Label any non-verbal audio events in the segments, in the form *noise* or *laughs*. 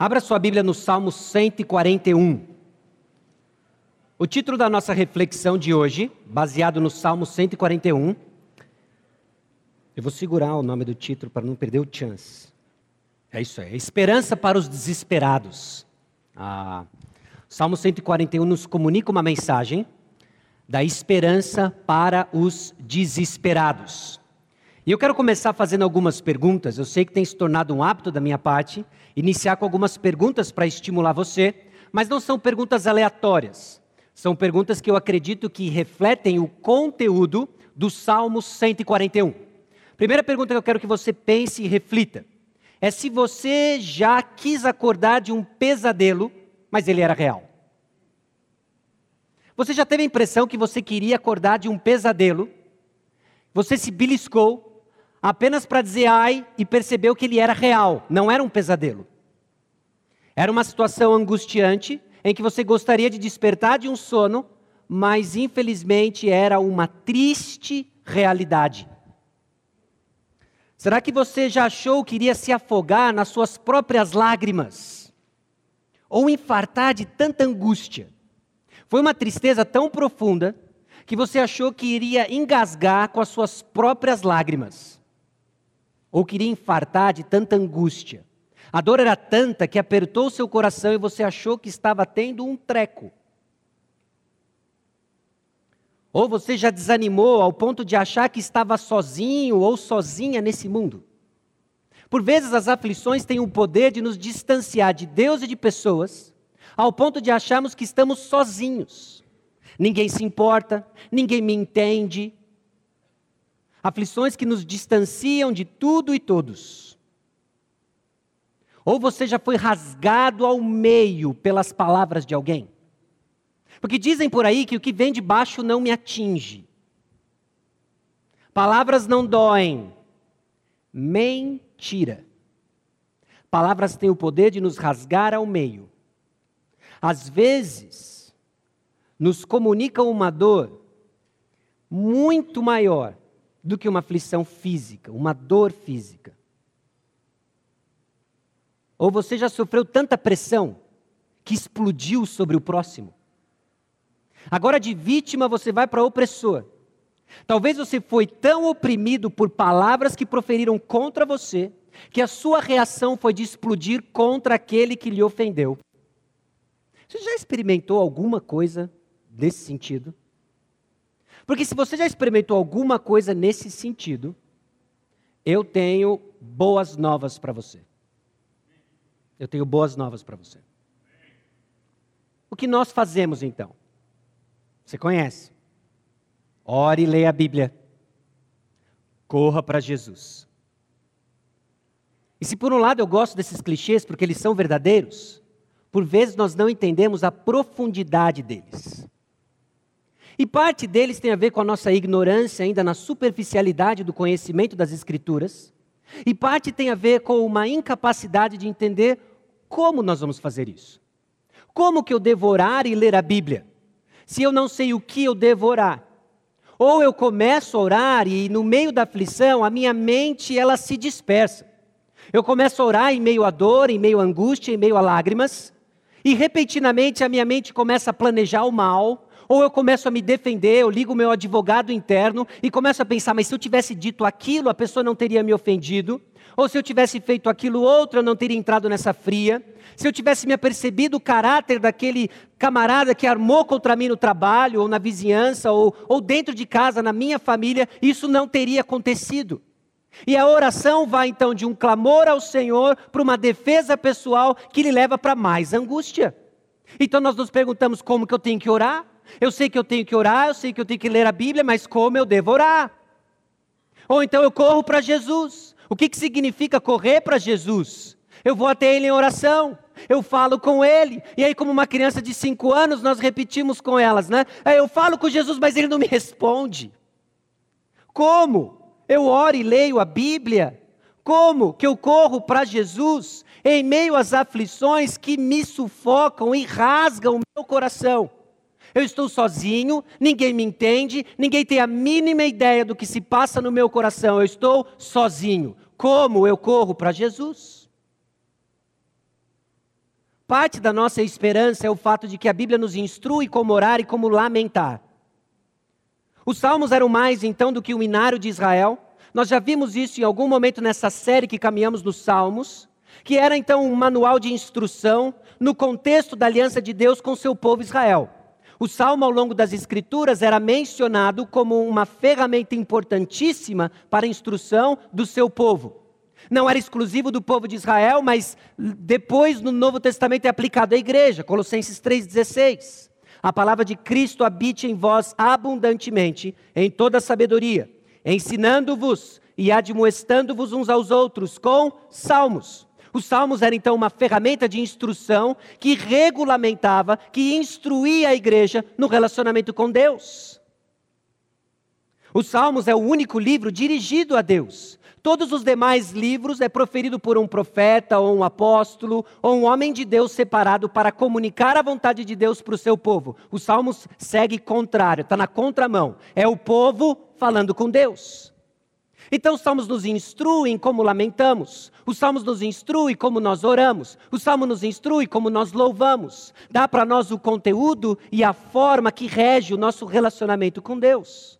Abra sua Bíblia no Salmo 141. O título da nossa reflexão de hoje, baseado no Salmo 141. Eu vou segurar o nome do título para não perder o chance. É isso aí. Esperança para os desesperados. Ah, Salmo 141 nos comunica uma mensagem da esperança para os desesperados. E eu quero começar fazendo algumas perguntas. Eu sei que tem se tornado um hábito da minha parte iniciar com algumas perguntas para estimular você, mas não são perguntas aleatórias. São perguntas que eu acredito que refletem o conteúdo do Salmo 141. Primeira pergunta que eu quero que você pense e reflita é se você já quis acordar de um pesadelo, mas ele era real. Você já teve a impressão que você queria acordar de um pesadelo, você se beliscou, apenas para dizer ai e percebeu que ele era real, não era um pesadelo. Era uma situação angustiante em que você gostaria de despertar de um sono, mas infelizmente era uma triste realidade. Será que você já achou que iria se afogar nas suas próprias lágrimas? Ou infartar de tanta angústia? Foi uma tristeza tão profunda que você achou que iria engasgar com as suas próprias lágrimas ou queria infartar de tanta angústia. A dor era tanta que apertou seu coração e você achou que estava tendo um treco. Ou você já desanimou ao ponto de achar que estava sozinho ou sozinha nesse mundo. Por vezes as aflições têm o poder de nos distanciar de Deus e de pessoas, ao ponto de acharmos que estamos sozinhos. Ninguém se importa, ninguém me entende, aflições que nos distanciam de tudo e todos. Ou você já foi rasgado ao meio pelas palavras de alguém? Porque dizem por aí que o que vem de baixo não me atinge. Palavras não doem. Mentira. Palavras têm o poder de nos rasgar ao meio. Às vezes, nos comunicam uma dor muito maior do que uma aflição física, uma dor física. Ou você já sofreu tanta pressão que explodiu sobre o próximo. Agora, de vítima, você vai para opressor. Talvez você foi tão oprimido por palavras que proferiram contra você, que a sua reação foi de explodir contra aquele que lhe ofendeu. Você já experimentou alguma coisa desse sentido? Porque se você já experimentou alguma coisa nesse sentido, eu tenho boas novas para você. Eu tenho boas novas para você. O que nós fazemos então? Você conhece? Ore e leia a Bíblia. Corra para Jesus. E se por um lado eu gosto desses clichês porque eles são verdadeiros, por vezes nós não entendemos a profundidade deles. E parte deles tem a ver com a nossa ignorância ainda na superficialidade do conhecimento das Escrituras. E parte tem a ver com uma incapacidade de entender como nós vamos fazer isso. Como que eu devorar e ler a Bíblia? Se eu não sei o que eu devorar. Ou eu começo a orar e no meio da aflição a minha mente ela se dispersa. Eu começo a orar em meio à dor, em meio à angústia, em meio a lágrimas, e repentinamente a minha mente começa a planejar o mal, ou eu começo a me defender, eu ligo o meu advogado interno e começo a pensar, mas se eu tivesse dito aquilo, a pessoa não teria me ofendido. Ou se eu tivesse feito aquilo outro, eu não teria entrado nessa fria. Se eu tivesse me apercebido o caráter daquele camarada que armou contra mim no trabalho, ou na vizinhança, ou, ou dentro de casa, na minha família, isso não teria acontecido. E a oração vai então de um clamor ao Senhor para uma defesa pessoal que lhe leva para mais angústia. Então nós nos perguntamos como que eu tenho que orar? Eu sei que eu tenho que orar, eu sei que eu tenho que ler a Bíblia, mas como eu devo orar? Ou então eu corro para Jesus. O que, que significa correr para Jesus? Eu vou até Ele em oração, eu falo com Ele, e aí, como uma criança de cinco anos, nós repetimos com elas, né? Eu falo com Jesus, mas Ele não me *laughs* responde. Como? Eu oro e leio a Bíblia. Como que eu corro para Jesus em meio às aflições que me sufocam e rasgam o meu coração? Eu estou sozinho, ninguém me entende, ninguém tem a mínima ideia do que se passa no meu coração. Eu estou sozinho. Como eu corro para Jesus? Parte da nossa esperança é o fato de que a Bíblia nos instrui como orar e como lamentar. Os salmos eram mais então do que o inário de Israel. Nós já vimos isso em algum momento nessa série que caminhamos nos salmos, que era então um manual de instrução no contexto da aliança de Deus com seu povo Israel. O salmo ao longo das escrituras era mencionado como uma ferramenta importantíssima para a instrução do seu povo não era exclusivo do povo de Israel, mas depois no Novo Testamento é aplicado à igreja, Colossenses 3,16. A palavra de Cristo habite em vós abundantemente, em toda sabedoria, ensinando-vos e admoestando-vos uns aos outros com salmos. Os salmos eram então uma ferramenta de instrução que regulamentava, que instruía a igreja no relacionamento com Deus. Os salmos é o único livro dirigido a Deus. Todos os demais livros é proferido por um profeta, ou um apóstolo, ou um homem de Deus separado para comunicar a vontade de Deus para o seu povo. Os Salmos segue contrário, está na contramão. É o povo falando com Deus. Então os salmos nos instruem como lamentamos, os salmos nos instruem como nós oramos, os salmos nos instruem como nós louvamos. Dá para nós o conteúdo e a forma que rege o nosso relacionamento com Deus.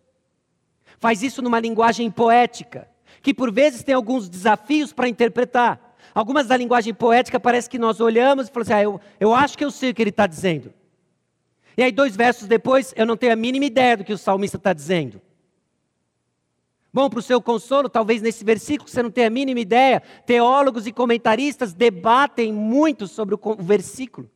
Faz isso numa linguagem poética que por vezes tem alguns desafios para interpretar. Algumas da linguagem poética parece que nós olhamos e falamos assim, ah, eu, eu acho que eu sei o que ele está dizendo. E aí, dois versos depois, eu não tenho a mínima ideia do que o salmista está dizendo. Bom, para o seu consolo, talvez nesse versículo você não tenha a mínima ideia. Teólogos e comentaristas debatem muito sobre o versículo.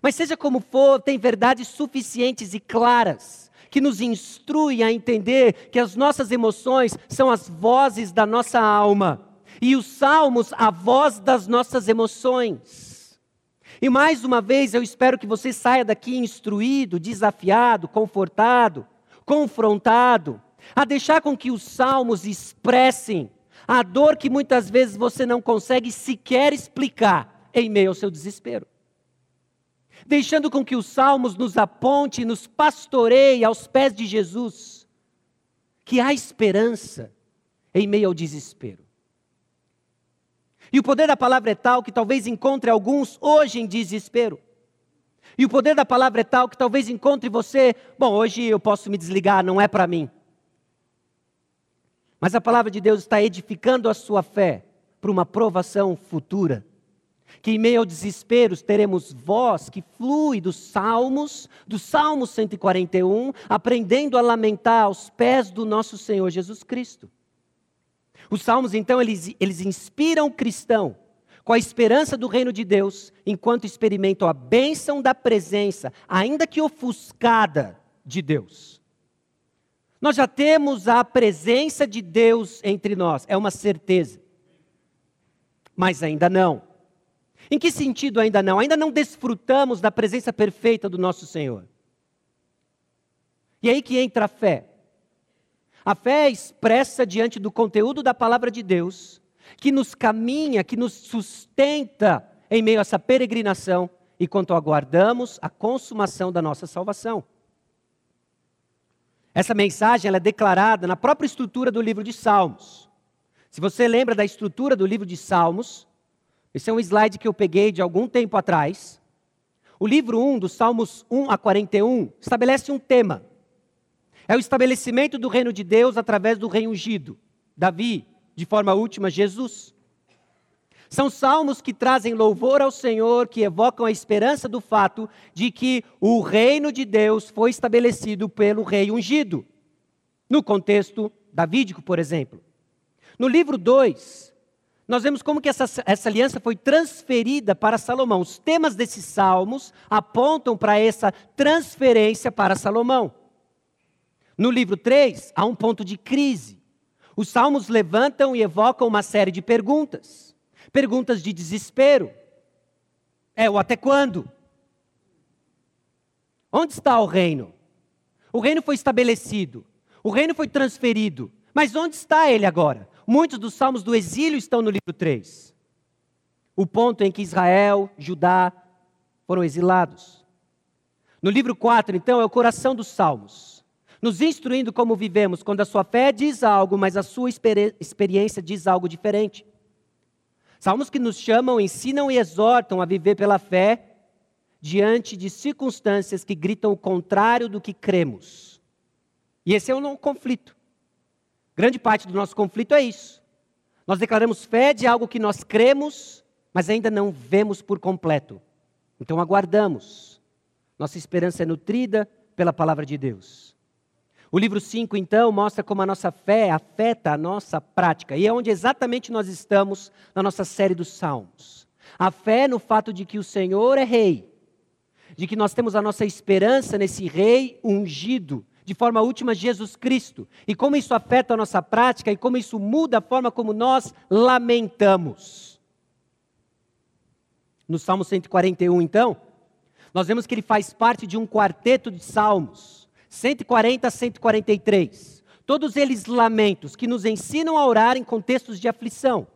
Mas seja como for, tem verdades suficientes e claras que nos instrui a entender que as nossas emoções são as vozes da nossa alma e os salmos a voz das nossas emoções. E mais uma vez eu espero que você saia daqui instruído, desafiado, confortado, confrontado, a deixar com que os salmos expressem a dor que muitas vezes você não consegue sequer explicar em meio ao seu desespero deixando com que os salmos nos aponte, nos pastoreie aos pés de Jesus, que há esperança em meio ao desespero. E o poder da palavra é tal que talvez encontre alguns hoje em desespero. E o poder da palavra é tal que talvez encontre você, bom, hoje eu posso me desligar, não é para mim. Mas a palavra de Deus está edificando a sua fé para uma provação futura que em meio ao desespero teremos voz que flui dos salmos, do Salmo 141, aprendendo a lamentar aos pés do nosso Senhor Jesus Cristo. Os salmos, então, eles, eles inspiram o cristão com a esperança do reino de Deus, enquanto experimentam a bênção da presença, ainda que ofuscada, de Deus. Nós já temos a presença de Deus entre nós, é uma certeza. Mas ainda não. Em que sentido ainda não? Ainda não desfrutamos da presença perfeita do nosso Senhor. E aí que entra a fé. A fé é expressa diante do conteúdo da palavra de Deus, que nos caminha, que nos sustenta em meio a essa peregrinação, enquanto aguardamos a consumação da nossa salvação. Essa mensagem é declarada na própria estrutura do livro de Salmos. Se você lembra da estrutura do livro de Salmos, esse é um slide que eu peguei de algum tempo atrás. O livro 1, dos Salmos 1 a 41, estabelece um tema. É o estabelecimento do reino de Deus através do rei ungido, Davi, de forma última, Jesus. São salmos que trazem louvor ao Senhor, que evocam a esperança do fato de que o reino de Deus foi estabelecido pelo rei ungido. No contexto davídico, por exemplo. No livro 2, nós vemos como que essa, essa aliança foi transferida para Salomão. Os temas desses salmos apontam para essa transferência para Salomão. No livro 3, há um ponto de crise. Os salmos levantam e evocam uma série de perguntas. Perguntas de desespero. É, o até quando? Onde está o reino? O reino foi estabelecido, o reino foi transferido, mas onde está ele agora? Muitos dos salmos do exílio estão no livro 3. O ponto em que Israel, Judá foram exilados. No livro 4, então, é o coração dos salmos, nos instruindo como vivemos quando a sua fé diz algo, mas a sua experiência diz algo diferente. Salmos que nos chamam, ensinam e exortam a viver pela fé diante de circunstâncias que gritam o contrário do que cremos. E esse é um conflito. Grande parte do nosso conflito é isso. Nós declaramos fé de algo que nós cremos, mas ainda não vemos por completo. Então aguardamos. Nossa esperança é nutrida pela palavra de Deus. O livro 5, então, mostra como a nossa fé afeta a nossa prática. E é onde exatamente nós estamos na nossa série dos Salmos. A fé no fato de que o Senhor é Rei, de que nós temos a nossa esperança nesse Rei ungido, de forma última, Jesus Cristo. E como isso afeta a nossa prática e como isso muda a forma como nós lamentamos. No Salmo 141, então, nós vemos que ele faz parte de um quarteto de salmos 140 a 143. Todos eles lamentos que nos ensinam a orar em contextos de aflição.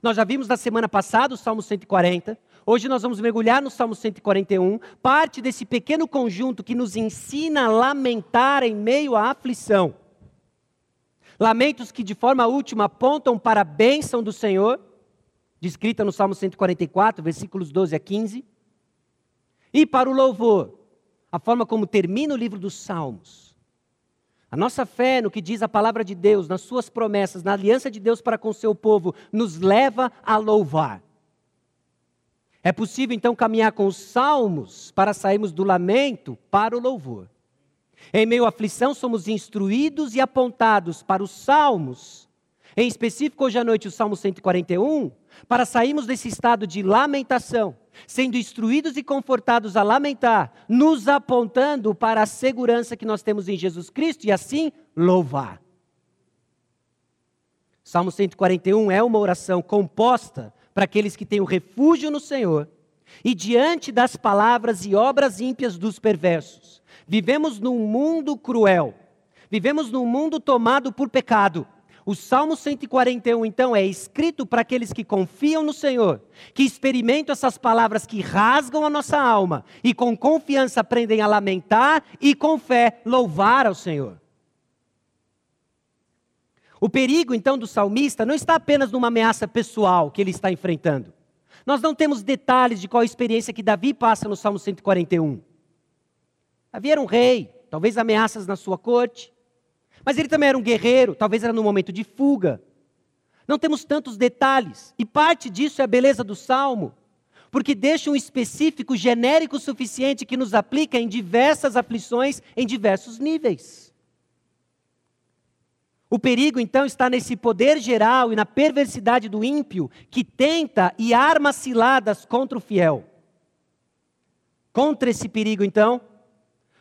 Nós já vimos na semana passada o Salmo 140. Hoje nós vamos mergulhar no Salmo 141, parte desse pequeno conjunto que nos ensina a lamentar em meio à aflição. Lamentos que de forma última apontam para a bênção do Senhor, descrita no Salmo 144, versículos 12 a 15, e para o louvor, a forma como termina o livro dos Salmos. A nossa fé no que diz a palavra de Deus, nas suas promessas, na aliança de Deus para com o seu povo, nos leva a louvar. É possível então caminhar com os salmos para sairmos do lamento para o louvor. Em meio à aflição, somos instruídos e apontados para os salmos, em específico hoje à noite o Salmo 141, para sairmos desse estado de lamentação sendo instruídos e confortados a lamentar, nos apontando para a segurança que nós temos em Jesus Cristo e assim louvar. Salmo 141 é uma oração composta para aqueles que têm o refúgio no Senhor e diante das palavras e obras ímpias dos perversos. Vivemos num mundo cruel, vivemos num mundo tomado por pecado. O Salmo 141, então, é escrito para aqueles que confiam no Senhor, que experimentam essas palavras que rasgam a nossa alma e com confiança aprendem a lamentar e com fé louvar ao Senhor. O perigo, então, do salmista não está apenas numa ameaça pessoal que ele está enfrentando. Nós não temos detalhes de qual a experiência que Davi passa no Salmo 141. Davi era um rei, talvez ameaças na sua corte, mas ele também era um guerreiro, talvez era no momento de fuga. Não temos tantos detalhes, e parte disso é a beleza do salmo, porque deixa um específico genérico suficiente que nos aplica em diversas aflições, em diversos níveis. O perigo, então, está nesse poder geral e na perversidade do ímpio que tenta e arma ciladas contra o fiel. Contra esse perigo, então,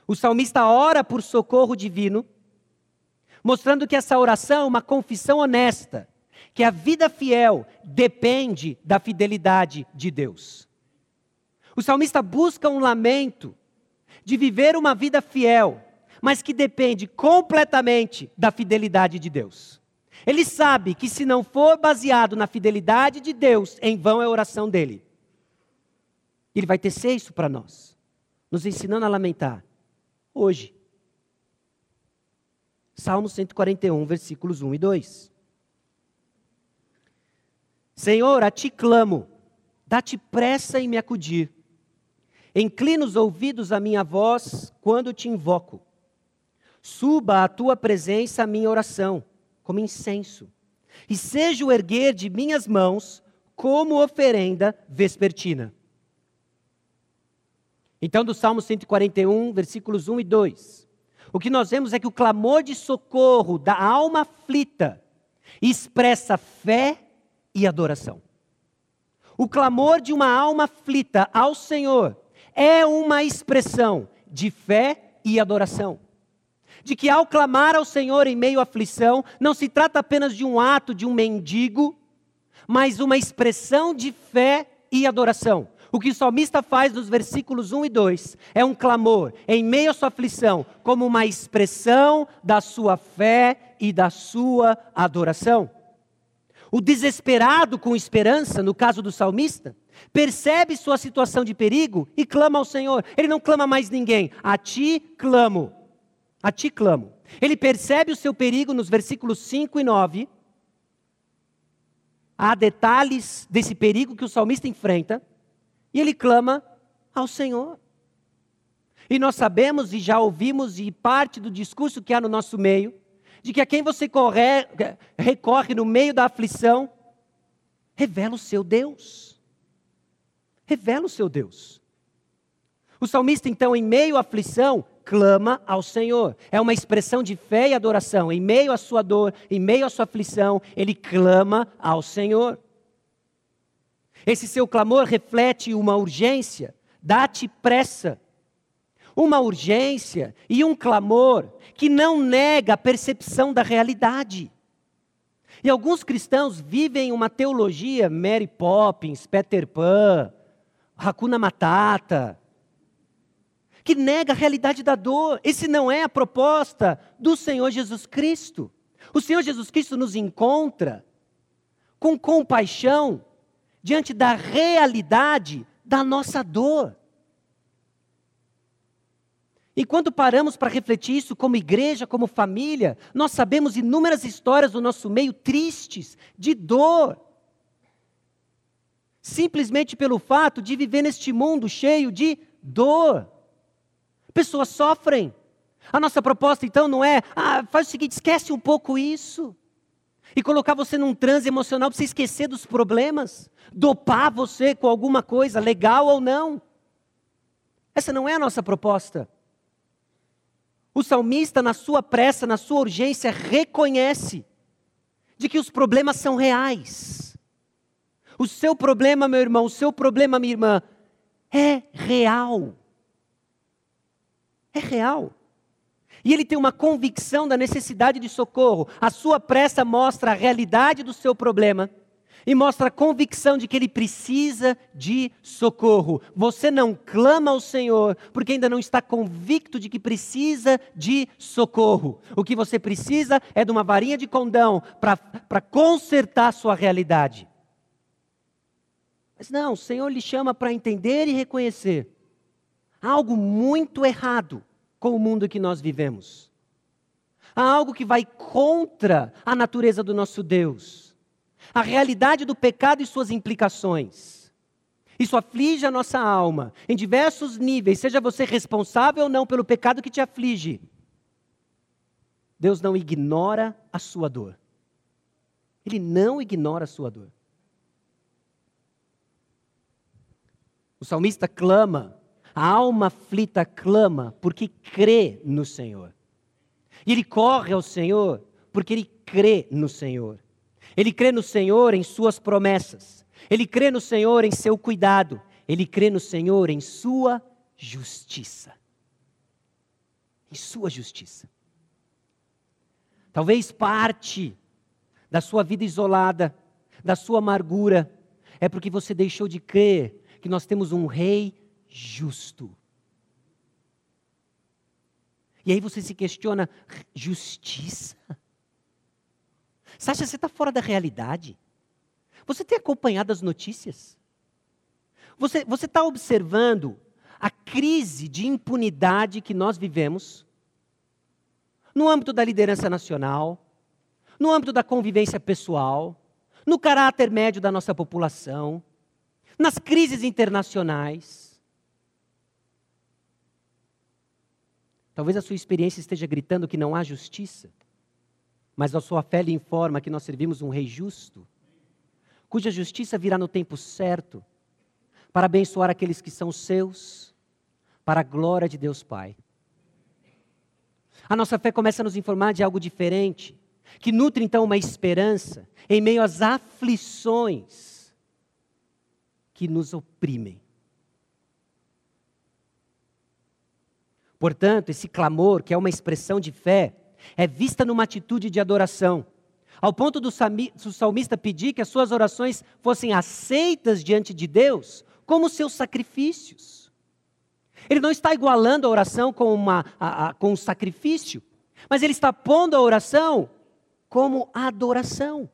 o salmista ora por socorro divino, mostrando que essa oração é uma confissão honesta, que a vida fiel depende da fidelidade de Deus. O salmista busca um lamento de viver uma vida fiel, mas que depende completamente da fidelidade de Deus. Ele sabe que se não for baseado na fidelidade de Deus, em vão é a oração dele. Ele vai tecer isso para nós, nos ensinando a lamentar. Hoje, Salmo 141, versículos 1 e 2. Senhor, a ti clamo, dá-te pressa em me acudir. Inclina os ouvidos à minha voz quando te invoco. Suba à tua presença a minha oração, como incenso, e seja o erguer de minhas mãos como oferenda vespertina. Então, do Salmo 141, versículos 1 e 2 o que nós vemos é que o clamor de socorro da alma aflita expressa fé e adoração. O clamor de uma alma aflita ao Senhor é uma expressão de fé e adoração. De que ao clamar ao Senhor em meio à aflição, não se trata apenas de um ato de um mendigo, mas uma expressão de fé e adoração. O que o salmista faz nos versículos 1 e 2 é um clamor em meio à sua aflição, como uma expressão da sua fé e da sua adoração. O desesperado com esperança, no caso do salmista, percebe sua situação de perigo e clama ao Senhor. Ele não clama mais ninguém, a ti clamo. A ti clamo. Ele percebe o seu perigo nos versículos 5 e 9 há detalhes desse perigo que o salmista enfrenta, e ele clama ao Senhor. E nós sabemos e já ouvimos, e parte do discurso que há no nosso meio, de que a quem você corre, recorre no meio da aflição, revela o seu Deus. Revela o seu Deus. O salmista, então, em meio à aflição, clama ao Senhor. É uma expressão de fé e adoração. Em meio à sua dor, em meio à sua aflição, ele clama ao Senhor. Esse seu clamor reflete uma urgência, dá-te pressa. Uma urgência e um clamor que não nega a percepção da realidade. E alguns cristãos vivem uma teologia Mary Poppins, Peter Pan, Hakuna Matata, que nega a realidade da dor. Esse não é a proposta do Senhor Jesus Cristo. O Senhor Jesus Cristo nos encontra com compaixão diante da realidade da nossa dor. E quando paramos para refletir isso como igreja, como família, nós sabemos inúmeras histórias do nosso meio tristes, de dor. Simplesmente pelo fato de viver neste mundo cheio de dor. Pessoas sofrem. A nossa proposta então não é, ah, faz o seguinte, esquece um pouco isso e colocar você num transe emocional para você esquecer dos problemas, dopar você com alguma coisa, legal ou não. Essa não é a nossa proposta. O salmista, na sua pressa, na sua urgência, reconhece de que os problemas são reais. O seu problema, meu irmão, o seu problema, minha irmã, é real. É real. E ele tem uma convicção da necessidade de socorro. A sua pressa mostra a realidade do seu problema e mostra a convicção de que ele precisa de socorro. Você não clama ao Senhor porque ainda não está convicto de que precisa de socorro. O que você precisa é de uma varinha de condão para consertar a sua realidade. Mas não, o Senhor lhe chama para entender e reconhecer. Algo muito errado com o mundo que nós vivemos. Há algo que vai contra a natureza do nosso Deus. A realidade do pecado e suas implicações. Isso aflige a nossa alma em diversos níveis, seja você responsável ou não pelo pecado que te aflige. Deus não ignora a sua dor. Ele não ignora a sua dor. O salmista clama a alma aflita clama porque crê no Senhor. E ele corre ao Senhor porque ele crê no Senhor. Ele crê no Senhor em suas promessas. Ele crê no Senhor em seu cuidado. Ele crê no Senhor em sua justiça. Em sua justiça. Talvez parte da sua vida isolada, da sua amargura, é porque você deixou de crer que nós temos um rei justo. E aí você se questiona: justiça? Sasha, você está fora da realidade? Você tem acompanhado as notícias? Você está observando a crise de impunidade que nós vivemos no âmbito da liderança nacional, no âmbito da convivência pessoal, no caráter médio da nossa população, nas crises internacionais. Talvez a sua experiência esteja gritando que não há justiça, mas a sua fé lhe informa que nós servimos um rei justo, cuja justiça virá no tempo certo, para abençoar aqueles que são seus, para a glória de Deus Pai. A nossa fé começa a nos informar de algo diferente, que nutre então uma esperança em meio às aflições que nos oprimem. Portanto, esse clamor, que é uma expressão de fé, é vista numa atitude de adoração, ao ponto do salmista pedir que as suas orações fossem aceitas diante de Deus como seus sacrifícios. Ele não está igualando a oração com, uma, a, a, com um sacrifício, mas ele está pondo a oração como adoração.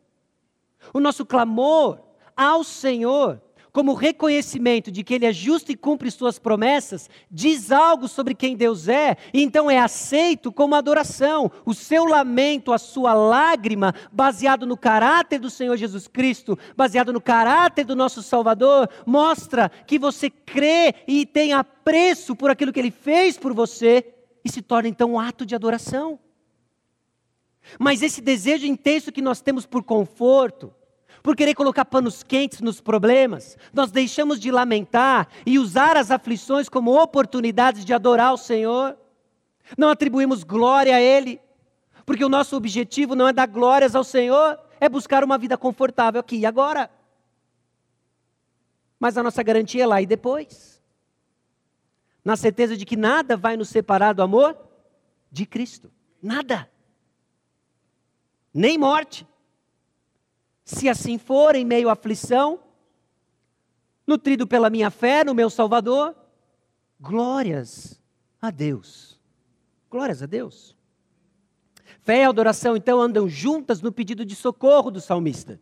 O nosso clamor ao Senhor como reconhecimento de que Ele é justo e cumpre Suas promessas, diz algo sobre quem Deus é, e então é aceito como adoração. O seu lamento, a sua lágrima, baseado no caráter do Senhor Jesus Cristo, baseado no caráter do nosso Salvador, mostra que você crê e tem apreço por aquilo que Ele fez por você, e se torna então um ato de adoração. Mas esse desejo intenso que nós temos por conforto, por querer colocar panos quentes nos problemas, nós deixamos de lamentar e usar as aflições como oportunidades de adorar o Senhor. Não atribuímos glória a Ele, porque o nosso objetivo não é dar glórias ao Senhor, é buscar uma vida confortável aqui e agora. Mas a nossa garantia é lá e depois. Na certeza de que nada vai nos separar do amor de Cristo. Nada. Nem morte se assim for, em meio à aflição, nutrido pela minha fé no meu Salvador, glórias a Deus. Glórias a Deus. Fé e adoração, então, andam juntas no pedido de socorro do salmista.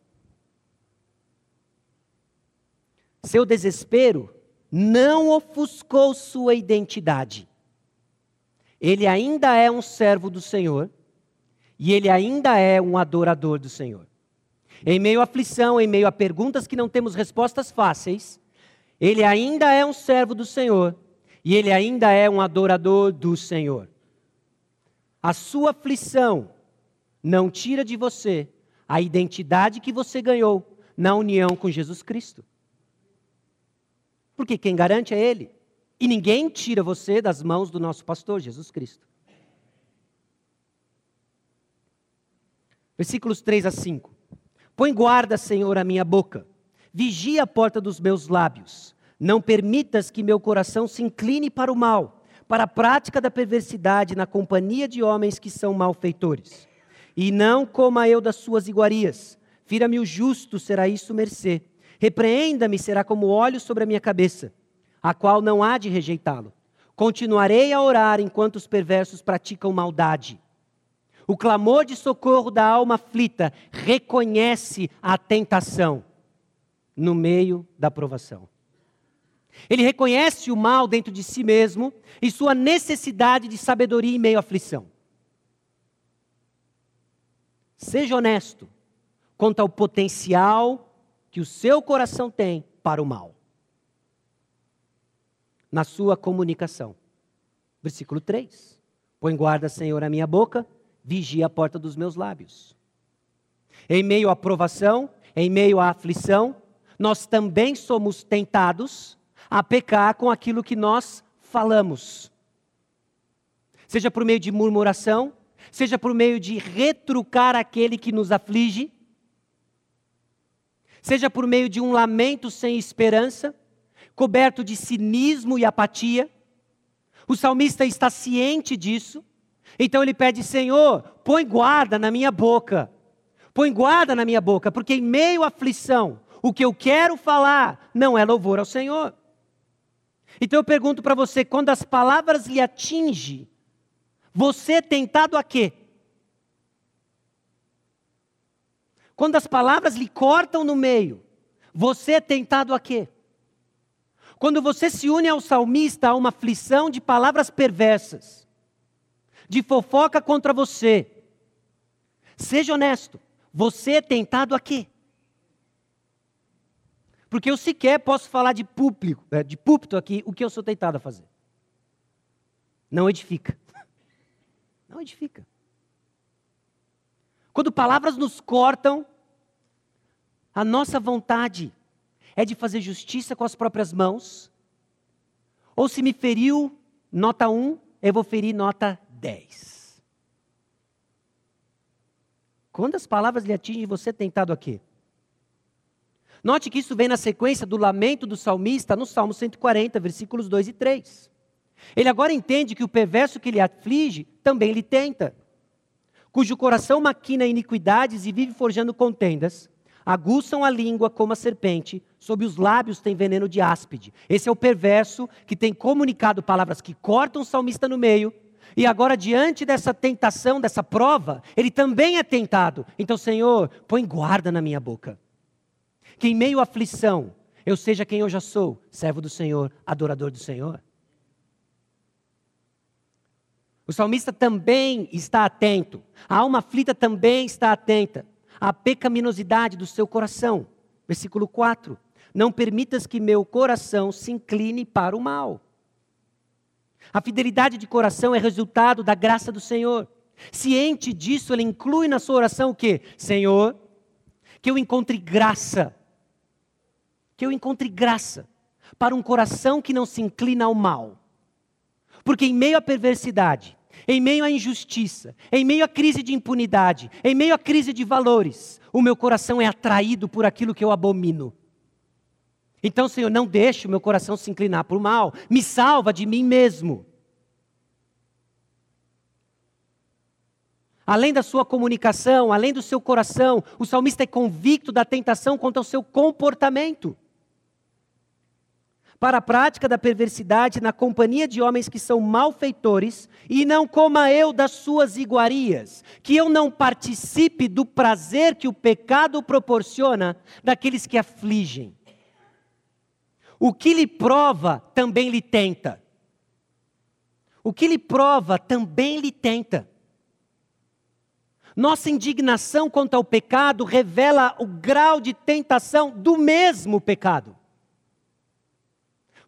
Seu desespero não ofuscou sua identidade. Ele ainda é um servo do Senhor e ele ainda é um adorador do Senhor. Em meio à aflição, em meio a perguntas que não temos respostas fáceis, ele ainda é um servo do Senhor e ele ainda é um adorador do Senhor. A sua aflição não tira de você a identidade que você ganhou na união com Jesus Cristo. Porque quem garante é Ele. E ninguém tira você das mãos do nosso pastor, Jesus Cristo. Versículos 3 a 5. Põe guarda, Senhor, a minha boca. Vigia a porta dos meus lábios. Não permitas que meu coração se incline para o mal, para a prática da perversidade na companhia de homens que são malfeitores. E não coma eu das suas iguarias. Fira-me o justo, será isso mercê. Repreenda-me, será como óleo sobre a minha cabeça, a qual não há de rejeitá-lo. Continuarei a orar enquanto os perversos praticam maldade. O clamor de socorro da alma aflita reconhece a tentação no meio da provação. Ele reconhece o mal dentro de si mesmo e sua necessidade de sabedoria em meio à aflição. Seja honesto quanto ao potencial que o seu coração tem para o mal. Na sua comunicação. Versículo 3. Põe guarda, Senhor, a minha boca vigia a porta dos meus lábios. Em meio à provação, em meio à aflição, nós também somos tentados a pecar com aquilo que nós falamos. Seja por meio de murmuração, seja por meio de retrucar aquele que nos aflige, seja por meio de um lamento sem esperança, coberto de cinismo e apatia. O salmista está ciente disso, então ele pede: Senhor, põe guarda na minha boca. Põe guarda na minha boca, porque em meio à aflição, o que eu quero falar não é louvor ao Senhor. Então eu pergunto para você: quando as palavras lhe atingem, você é tentado a quê? Quando as palavras lhe cortam no meio, você é tentado a quê? Quando você se une ao salmista a uma aflição de palavras perversas, de fofoca contra você. Seja honesto, você é tentado a quê? Porque eu sequer posso falar de público, é, de púlpito aqui, o que eu sou tentado a fazer. Não edifica. *laughs* Não edifica. Quando palavras nos cortam, a nossa vontade é de fazer justiça com as próprias mãos. Ou se me feriu, nota 1, eu vou ferir nota 10. Quantas palavras lhe atingem você tentado aqui? Note que isso vem na sequência do lamento do salmista no Salmo 140, versículos 2 e 3. Ele agora entende que o perverso que lhe aflige também lhe tenta, cujo coração maquina iniquidades e vive forjando contendas, aguçam a língua como a serpente, sob os lábios tem veneno de áspide. Esse é o perverso que tem comunicado palavras que cortam o salmista no meio e agora, diante dessa tentação, dessa prova, ele também é tentado. Então, Senhor, põe guarda na minha boca. Que em meio à aflição, eu seja quem eu já sou, servo do Senhor, adorador do Senhor. O salmista também está atento, a alma aflita também está atenta à pecaminosidade do seu coração. Versículo 4: Não permitas que meu coração se incline para o mal. A fidelidade de coração é resultado da graça do Senhor. Ciente disso, ele inclui na sua oração o quê? Senhor, que eu encontre graça. Que eu encontre graça para um coração que não se inclina ao mal. Porque em meio à perversidade, em meio à injustiça, em meio à crise de impunidade, em meio à crise de valores, o meu coração é atraído por aquilo que eu abomino. Então, Senhor, não deixe o meu coração se inclinar para o mal, me salva de mim mesmo. Além da sua comunicação, além do seu coração, o salmista é convicto da tentação contra o seu comportamento para a prática da perversidade na companhia de homens que são malfeitores, e não coma eu das suas iguarias, que eu não participe do prazer que o pecado proporciona daqueles que afligem. O que lhe prova também lhe tenta. O que lhe prova também lhe tenta. Nossa indignação quanto ao pecado revela o grau de tentação do mesmo pecado.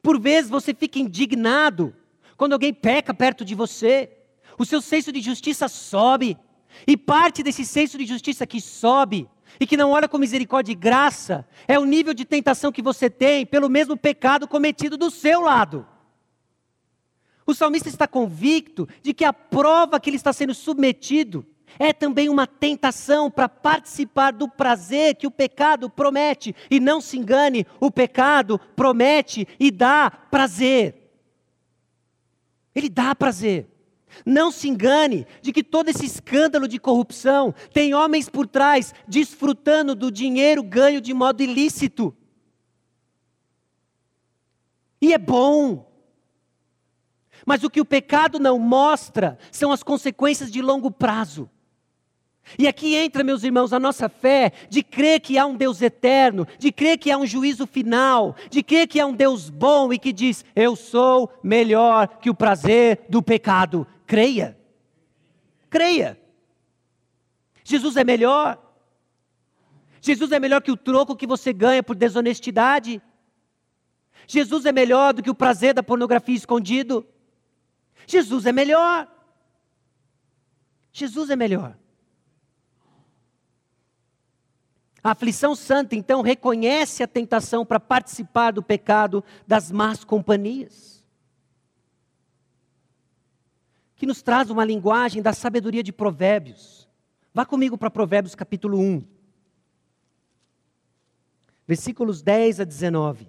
Por vezes você fica indignado quando alguém peca perto de você. O seu senso de justiça sobe. E parte desse senso de justiça que sobe e que não olha com misericórdia e graça é o nível de tentação que você tem pelo mesmo pecado cometido do seu lado. O salmista está convicto de que a prova que ele está sendo submetido é também uma tentação para participar do prazer que o pecado promete. E não se engane, o pecado promete e dá prazer. Ele dá prazer. Não se engane de que todo esse escândalo de corrupção tem homens por trás desfrutando do dinheiro ganho de modo ilícito. E é bom. Mas o que o pecado não mostra são as consequências de longo prazo. E aqui entra, meus irmãos, a nossa fé de crer que há um Deus eterno, de crer que há um juízo final, de crer que há um Deus bom e que diz: Eu sou melhor que o prazer do pecado. Creia. Creia. Jesus é melhor. Jesus é melhor que o troco que você ganha por desonestidade. Jesus é melhor do que o prazer da pornografia escondido. Jesus é melhor. Jesus é melhor. A aflição santa, então, reconhece a tentação para participar do pecado das más companhias. Que nos traz uma linguagem da sabedoria de Provérbios. Vá comigo para Provérbios capítulo 1, versículos 10 a 19.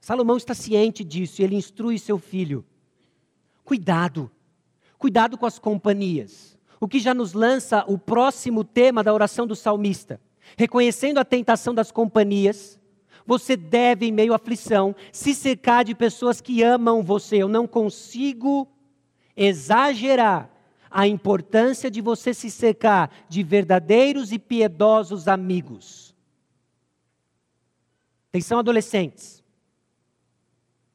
Salomão está ciente disso e ele instrui seu filho: cuidado, cuidado com as companhias o que já nos lança o próximo tema da oração do salmista. Reconhecendo a tentação das companhias, você deve, em meio à aflição, se cercar de pessoas que amam você. Eu não consigo exagerar a importância de você se cercar de verdadeiros e piedosos amigos. Atenção, adolescentes.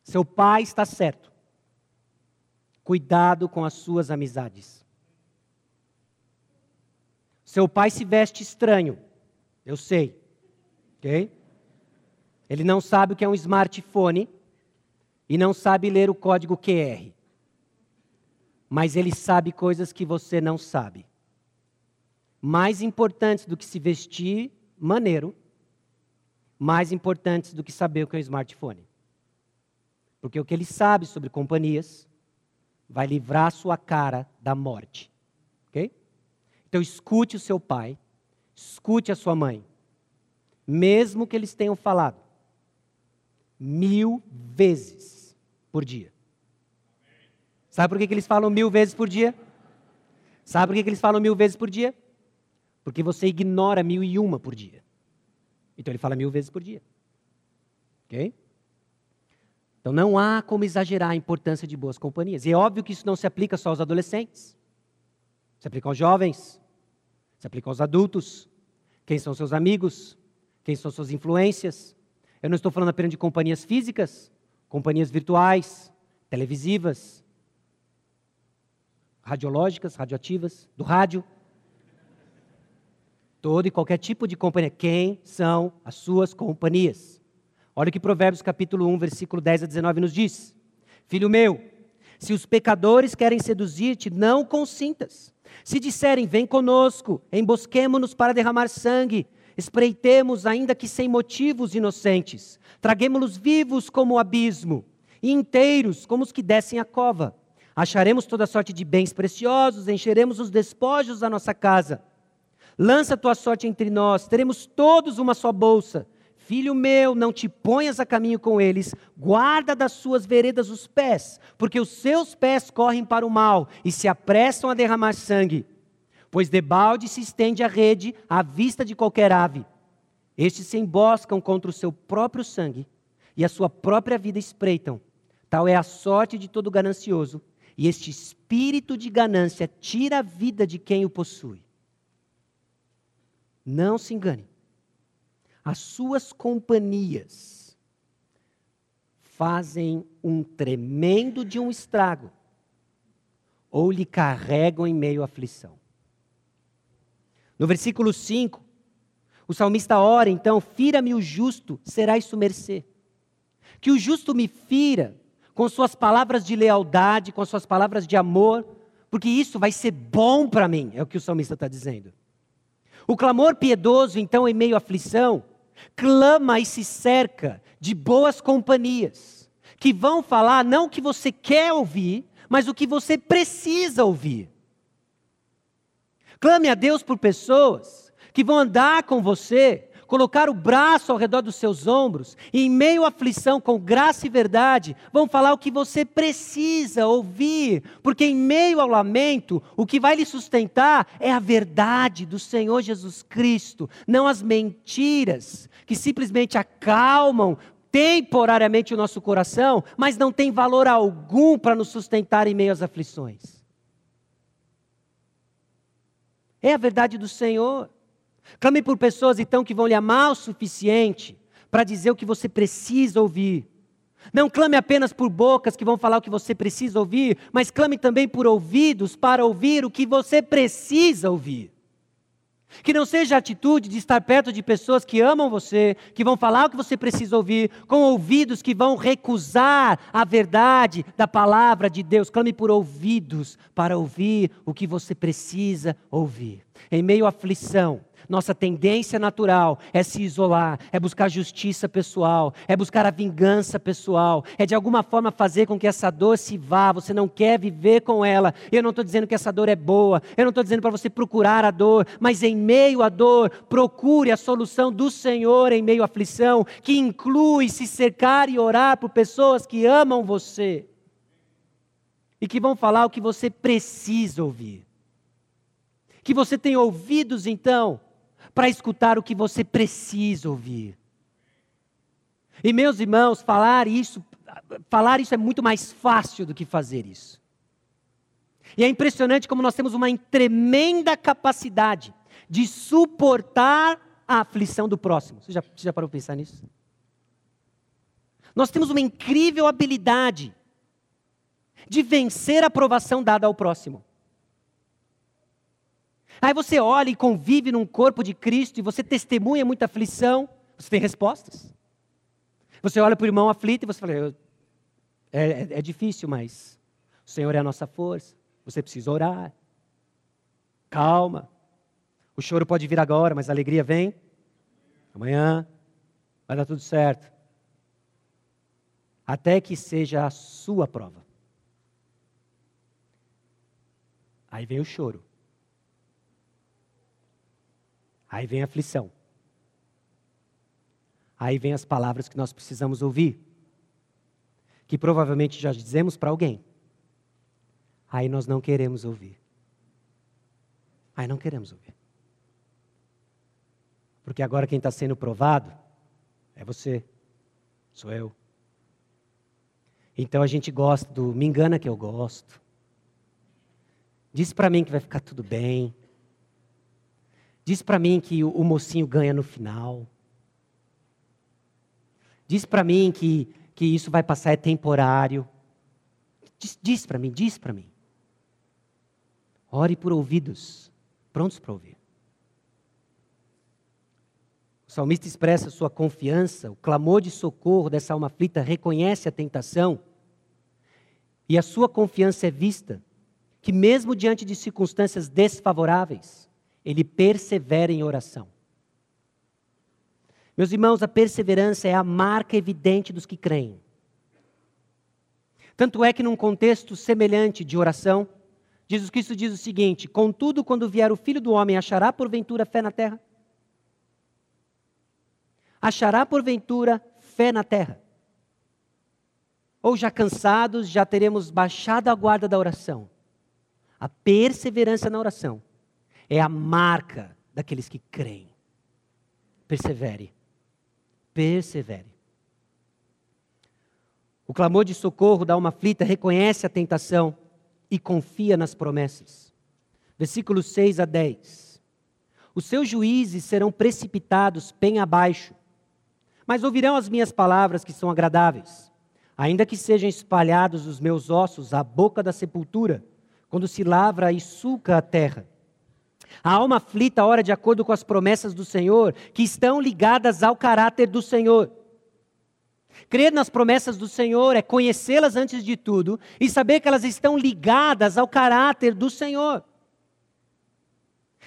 Seu pai está certo. Cuidado com as suas amizades. Seu pai se veste estranho. Eu sei. Ok? Ele não sabe o que é um smartphone e não sabe ler o código QR. Mas ele sabe coisas que você não sabe. Mais importantes do que se vestir maneiro, mais importantes do que saber o que é um smartphone. Porque o que ele sabe sobre companhias vai livrar sua cara da morte. Ok? Então escute o seu pai, escute a sua mãe, mesmo que eles tenham falado mil vezes por dia. Sabe por que, que eles falam mil vezes por dia? Sabe por que, que eles falam mil vezes por dia? Porque você ignora mil e uma por dia. Então ele fala mil vezes por dia. Ok? Então não há como exagerar a importância de boas companhias. E é óbvio que isso não se aplica só aos adolescentes. Se aplica aos jovens, se aplica aos adultos. Quem são seus amigos? Quem são suas influências? Eu não estou falando apenas de companhias físicas, companhias virtuais, televisivas, radiológicas, radioativas, do rádio. Todo e qualquer tipo de companhia. Quem são as suas companhias? Olha o que Provérbios capítulo 1, versículo 10 a 19 nos diz. Filho meu, se os pecadores querem seduzir-te, não consintas. Se disserem, vem conosco, embosquemo-nos para derramar sangue, espreitemos, ainda que sem motivos inocentes, traguemo-los vivos como o abismo, e inteiros como os que descem a cova. Acharemos toda sorte de bens preciosos, encheremos os despojos da nossa casa. Lança tua sorte entre nós, teremos todos uma só bolsa. Filho meu, não te ponhas a caminho com eles, guarda das suas veredas os pés, porque os seus pés correm para o mal e se apressam a derramar sangue. Pois debalde se estende a rede à vista de qualquer ave. Estes se emboscam contra o seu próprio sangue e a sua própria vida espreitam. Tal é a sorte de todo ganancioso, e este espírito de ganância tira a vida de quem o possui. Não se engane. As suas companhias fazem um tremendo de um estrago ou lhe carregam em meio à aflição. No versículo 5, o salmista ora, então, fira-me o justo, será isso mercê. Que o justo me fira com suas palavras de lealdade, com suas palavras de amor, porque isso vai ser bom para mim, é o que o salmista está dizendo. O clamor piedoso, então, em meio à aflição, clama e se cerca de boas companhias, que vão falar não o que você quer ouvir, mas o que você precisa ouvir. Clame a Deus por pessoas que vão andar com você, colocar o braço ao redor dos seus ombros, e em meio à aflição, com graça e verdade, vão falar o que você precisa ouvir, porque em meio ao lamento, o que vai lhe sustentar é a verdade do Senhor Jesus Cristo, não as mentiras que simplesmente acalmam temporariamente o nosso coração, mas não tem valor algum para nos sustentar em meio às aflições. É a verdade do Senhor. Clame por pessoas então que vão lhe amar o suficiente para dizer o que você precisa ouvir. Não clame apenas por bocas que vão falar o que você precisa ouvir, mas clame também por ouvidos para ouvir o que você precisa ouvir. Que não seja a atitude de estar perto de pessoas que amam você, que vão falar o que você precisa ouvir, com ouvidos que vão recusar a verdade da palavra de Deus. Clame por ouvidos para ouvir o que você precisa ouvir. Em meio à aflição, nossa tendência natural é se isolar, é buscar justiça pessoal, é buscar a vingança pessoal, é de alguma forma fazer com que essa dor se vá. Você não quer viver com ela. Eu não estou dizendo que essa dor é boa, eu não estou dizendo para você procurar a dor, mas em meio à dor, procure a solução do Senhor em meio à aflição, que inclui se cercar e orar por pessoas que amam você e que vão falar o que você precisa ouvir. Que você tem ouvidos, então, para escutar o que você precisa ouvir. E meus irmãos, falar isso, falar isso é muito mais fácil do que fazer isso. E é impressionante como nós temos uma tremenda capacidade de suportar a aflição do próximo. Você já, você já parou para pensar nisso? Nós temos uma incrível habilidade de vencer a aprovação dada ao próximo. Aí você olha e convive num corpo de Cristo e você testemunha muita aflição, você tem respostas. Você olha para o irmão aflito e você fala: é, é, é difícil, mas o Senhor é a nossa força. Você precisa orar. Calma. O choro pode vir agora, mas a alegria vem amanhã. Vai dar tudo certo. Até que seja a sua prova. Aí vem o choro. Aí vem a aflição. Aí vem as palavras que nós precisamos ouvir, que provavelmente já dizemos para alguém. Aí nós não queremos ouvir. Aí não queremos ouvir. Porque agora quem está sendo provado é você, sou eu. Então a gente gosta do me engana que eu gosto. Diz para mim que vai ficar tudo bem. Diz para mim que o, mocinho ganha no final. Diz para mim que, que isso vai passar, é temporário. Diz, diz para mim, diz para mim. Ore por ouvidos, prontos para ouvir. O salmista expressa sua confiança, o clamor de socorro dessa alma aflita reconhece a tentação, e a sua confiança é vista, que mesmo diante de circunstâncias desfavoráveis, ele persevera em oração. Meus irmãos, a perseverança é a marca evidente dos que creem. Tanto é que, num contexto semelhante de oração, Jesus Cristo diz o seguinte: Contudo, quando vier o filho do homem, achará porventura fé na terra? Achará porventura fé na terra? Ou já cansados, já teremos baixado a guarda da oração? A perseverança na oração é a marca daqueles que creem. Persevere persevere. O clamor de socorro da alma aflita reconhece a tentação e confia nas promessas. Versículos 6 a 10. Os seus juízes serão precipitados bem abaixo, mas ouvirão as minhas palavras que são agradáveis. Ainda que sejam espalhados os meus ossos à boca da sepultura, quando se lavra e suca a terra. A alma aflita ora de acordo com as promessas do Senhor, que estão ligadas ao caráter do Senhor. Crer nas promessas do Senhor é conhecê-las antes de tudo e saber que elas estão ligadas ao caráter do Senhor.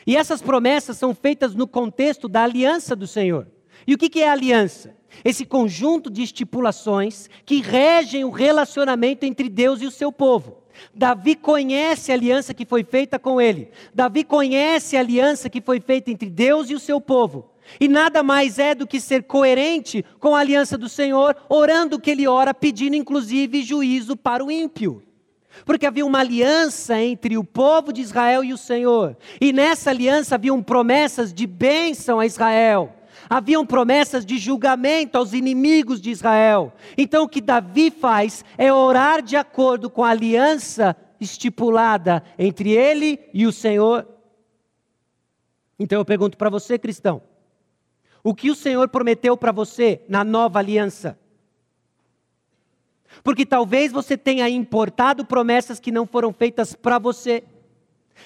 E essas promessas são feitas no contexto da aliança do Senhor. E o que é a aliança? Esse conjunto de estipulações que regem o relacionamento entre Deus e o seu povo. Davi conhece a aliança que foi feita com ele. Davi conhece a aliança que foi feita entre Deus e o seu povo. E nada mais é do que ser coerente com a aliança do Senhor, orando que ele ora, pedindo inclusive juízo para o ímpio. Porque havia uma aliança entre o povo de Israel e o Senhor. E nessa aliança haviam promessas de bênção a Israel haviam promessas de julgamento aos inimigos de Israel. Então o que Davi faz é orar de acordo com a aliança estipulada entre ele e o Senhor. Então eu pergunto para você, cristão, o que o Senhor prometeu para você na nova aliança? Porque talvez você tenha importado promessas que não foram feitas para você,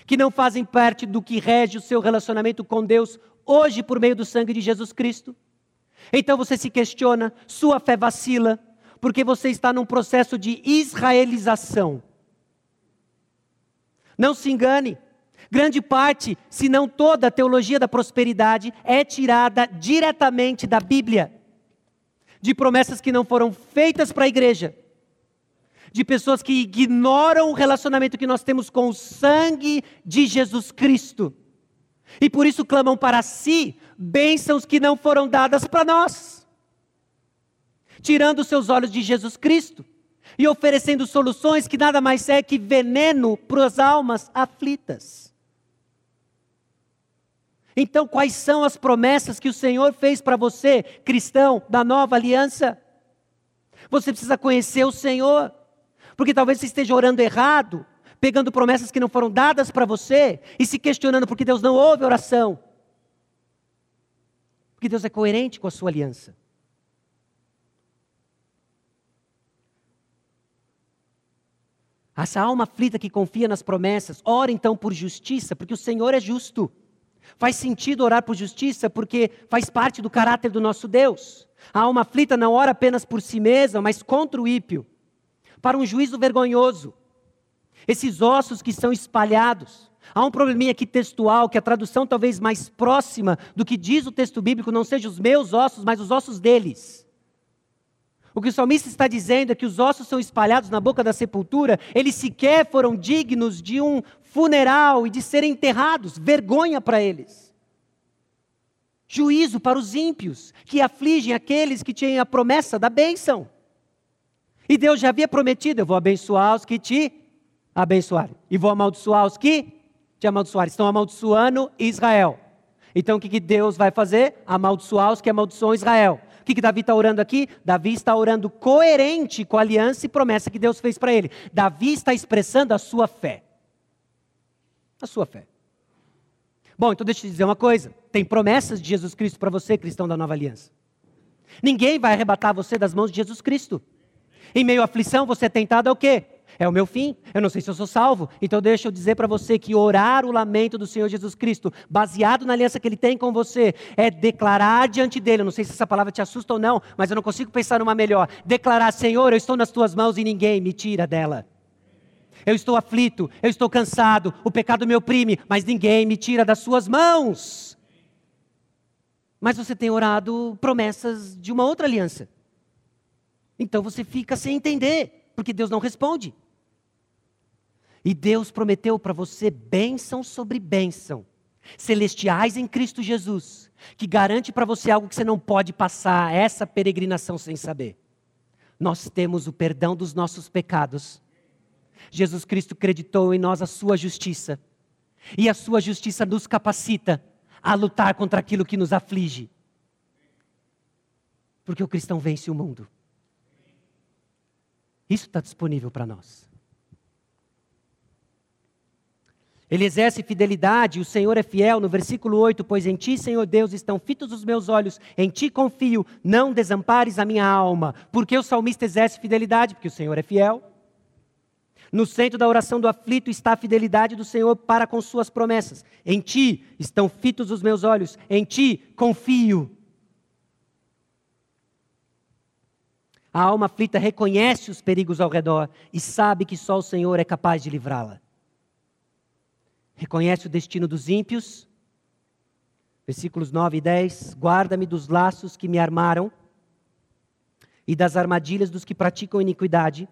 que não fazem parte do que rege o seu relacionamento com Deus hoje por meio do sangue de Jesus Cristo. Então você se questiona, sua fé vacila, porque você está num processo de israelização. Não se engane, grande parte, se não toda a teologia da prosperidade é tirada diretamente da Bíblia, de promessas que não foram feitas para a igreja, de pessoas que ignoram o relacionamento que nós temos com o sangue de Jesus Cristo. E por isso clamam para si bênçãos que não foram dadas para nós. Tirando seus olhos de Jesus Cristo e oferecendo soluções que nada mais é que veneno para as almas aflitas. Então, quais são as promessas que o Senhor fez para você, cristão da nova aliança? Você precisa conhecer o Senhor, porque talvez você esteja orando errado, pegando promessas que não foram dadas para você e se questionando porque Deus não ouve oração. Porque Deus é coerente com a sua aliança. Essa alma aflita que confia nas promessas, ora então por justiça, porque o Senhor é justo. Faz sentido orar por justiça porque faz parte do caráter do nosso Deus. A alma aflita não ora apenas por si mesma, mas contra o ímpio, para um juízo vergonhoso. Esses ossos que são espalhados. Há um probleminha aqui textual, que a tradução talvez mais próxima do que diz o texto bíblico não seja os meus ossos, mas os ossos deles. O que o salmista está dizendo é que os ossos são espalhados na boca da sepultura, eles sequer foram dignos de um funeral e de serem enterrados, vergonha para eles. Juízo para os ímpios, que afligem aqueles que tinham a promessa da bênção. E Deus já havia prometido: eu vou abençoar os que te abençoarem. E vou amaldiçoar os que te amaldiçoarem. Estão amaldiçoando Israel. Então o que, que Deus vai fazer? Amaldiçoar os que amaldiçoam Israel. O que, que Davi está orando aqui? Davi está orando coerente com a aliança e promessa que Deus fez para ele. Davi está expressando a sua fé. A sua fé. Bom, então deixa eu te dizer uma coisa. Tem promessas de Jesus Cristo para você, cristão da nova aliança. Ninguém vai arrebatar você das mãos de Jesus Cristo. Em meio à aflição, você é tentado ao quê? É o meu fim. Eu não sei se eu sou salvo. Então deixa eu dizer para você que orar o lamento do Senhor Jesus Cristo, baseado na aliança que ele tem com você, é declarar diante dele. Eu não sei se essa palavra te assusta ou não, mas eu não consigo pensar numa melhor. Declarar, Senhor, eu estou nas tuas mãos e ninguém me tira dela. Eu estou aflito, eu estou cansado, o pecado me oprime, mas ninguém me tira das suas mãos. Mas você tem orado promessas de uma outra aliança. Então você fica sem entender, porque Deus não responde. E Deus prometeu para você bênção sobre bênção, celestiais em Cristo Jesus, que garante para você algo que você não pode passar essa peregrinação sem saber. Nós temos o perdão dos nossos pecados. Jesus Cristo acreditou em nós a sua justiça. E a sua justiça nos capacita a lutar contra aquilo que nos aflige. Porque o cristão vence o mundo. Isso está disponível para nós. Ele exerce fidelidade, o Senhor é fiel, no versículo 8: Pois em ti, Senhor Deus, estão fitos os meus olhos, em ti confio, não desampares a minha alma. Porque o salmista exerce fidelidade? Porque o Senhor é fiel. No centro da oração do aflito está a fidelidade do Senhor para com suas promessas. Em ti estão fitos os meus olhos, em ti confio. A alma aflita reconhece os perigos ao redor e sabe que só o Senhor é capaz de livrá-la. Reconhece o destino dos ímpios. Versículos 9 e 10. Guarda-me dos laços que me armaram e das armadilhas dos que praticam iniquidade.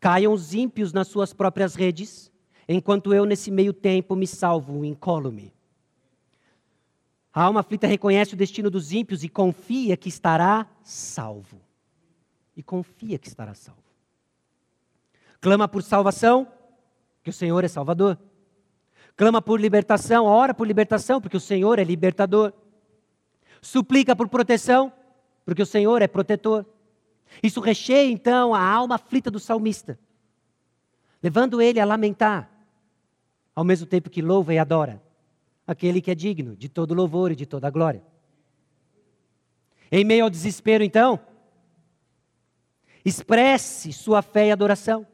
Caiam os ímpios nas suas próprias redes, enquanto eu, nesse meio tempo, me salvo incólume. A alma aflita reconhece o destino dos ímpios e confia que estará salvo e confia que estará salvo. Clama por salvação, que o Senhor é salvador. Clama por libertação, ora por libertação, porque o Senhor é libertador. Suplica por proteção, porque o Senhor é protetor. Isso recheia então a alma aflita do salmista, levando ele a lamentar, ao mesmo tempo que louva e adora aquele que é digno de todo louvor e de toda glória. Em meio ao desespero, então, Expresse sua fé e adoração.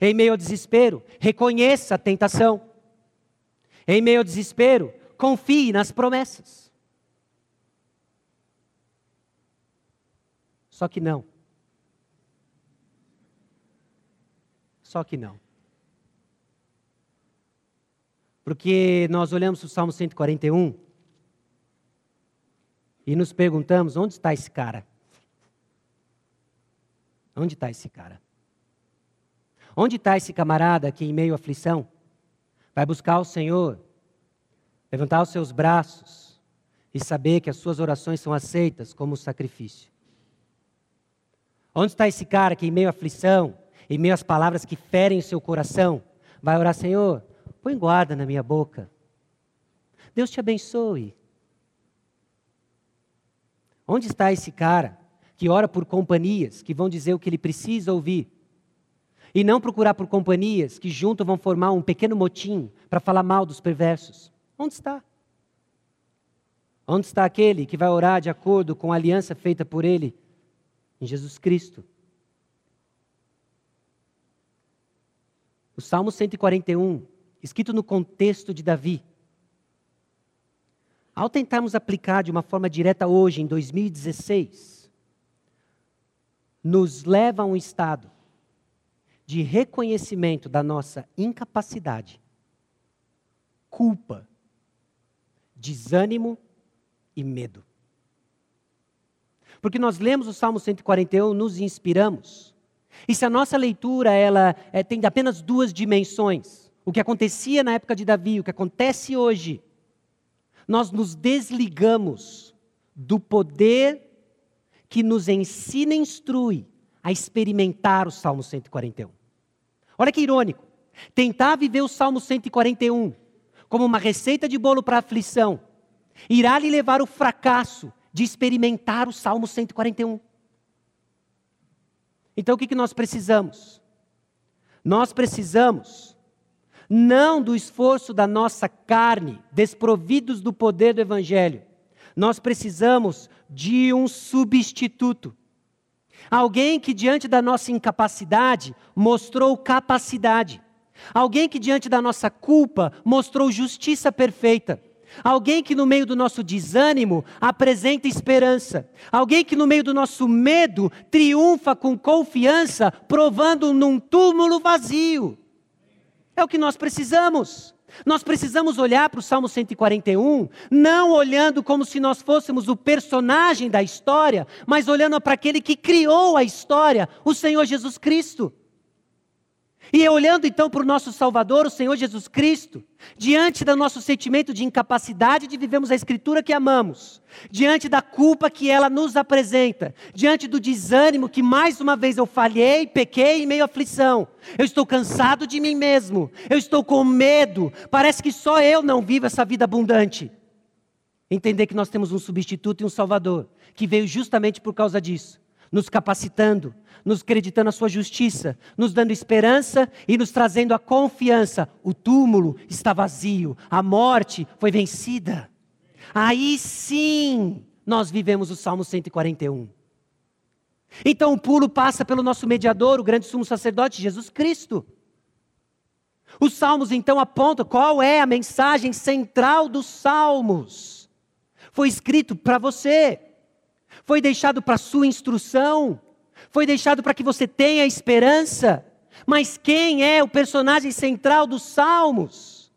Em meio ao desespero, reconheça a tentação. Em meio ao desespero, confie nas promessas. Só que não. Só que não. Porque nós olhamos o Salmo 141 e nos perguntamos: onde está esse cara? Onde está esse cara? Onde está esse camarada que, em meio à aflição, vai buscar o Senhor, levantar os seus braços e saber que as suas orações são aceitas como sacrifício? Onde está esse cara que, em meio à aflição, em meio às palavras que ferem o seu coração, vai orar: Senhor, põe guarda na minha boca. Deus te abençoe. Onde está esse cara que ora por companhias que vão dizer o que ele precisa ouvir. E não procurar por companhias que junto vão formar um pequeno motim para falar mal dos perversos. Onde está? Onde está aquele que vai orar de acordo com a aliança feita por ele em Jesus Cristo? O Salmo 141, escrito no contexto de Davi, ao tentarmos aplicar de uma forma direta hoje, em 2016, nos leva a um estado de reconhecimento da nossa incapacidade, culpa, desânimo e medo. Porque nós lemos o Salmo 141, nos inspiramos. E se a nossa leitura ela é, tem apenas duas dimensões, o que acontecia na época de Davi, o que acontece hoje, nós nos desligamos do poder que nos ensina e instrui a experimentar o Salmo 141. Olha que irônico. Tentar viver o Salmo 141 como uma receita de bolo para aflição irá lhe levar o fracasso de experimentar o Salmo 141. Então o que, que nós precisamos? Nós precisamos não do esforço da nossa carne, desprovidos do poder do Evangelho, nós precisamos de um substituto. Alguém que, diante da nossa incapacidade, mostrou capacidade. Alguém que, diante da nossa culpa, mostrou justiça perfeita. Alguém que, no meio do nosso desânimo, apresenta esperança. Alguém que, no meio do nosso medo, triunfa com confiança, provando num túmulo vazio. É o que nós precisamos. Nós precisamos olhar para o Salmo 141, não olhando como se nós fôssemos o personagem da história, mas olhando para aquele que criou a história, o Senhor Jesus Cristo. E olhando então para o nosso Salvador, o Senhor Jesus Cristo, diante do nosso sentimento de incapacidade de vivermos a Escritura que amamos, diante da culpa que ela nos apresenta, diante do desânimo que mais uma vez eu falhei, pequei em meio à aflição, eu estou cansado de mim mesmo, eu estou com medo, parece que só eu não vivo essa vida abundante. Entender que nós temos um substituto e um Salvador, que veio justamente por causa disso nos capacitando, nos acreditando a sua justiça, nos dando esperança e nos trazendo a confiança. O túmulo está vazio, a morte foi vencida. Aí sim nós vivemos o Salmo 141. Então o pulo passa pelo nosso mediador, o grande sumo sacerdote, Jesus Cristo. Os salmos então apontam qual é a mensagem central dos salmos. Foi escrito para você foi deixado para sua instrução, foi deixado para que você tenha esperança. Mas quem é o personagem central dos Salmos?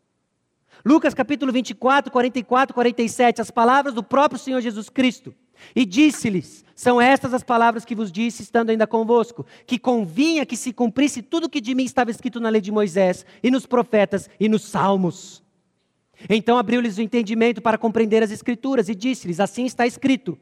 Lucas capítulo 24, 44, 47, as palavras do próprio Senhor Jesus Cristo. E disse-lhes: São estas as palavras que vos disse, estando ainda convosco, que convinha que se cumprisse tudo que de mim estava escrito na lei de Moisés, e nos profetas, e nos salmos. Então abriu-lhes o entendimento para compreender as Escrituras, e disse-lhes: Assim está escrito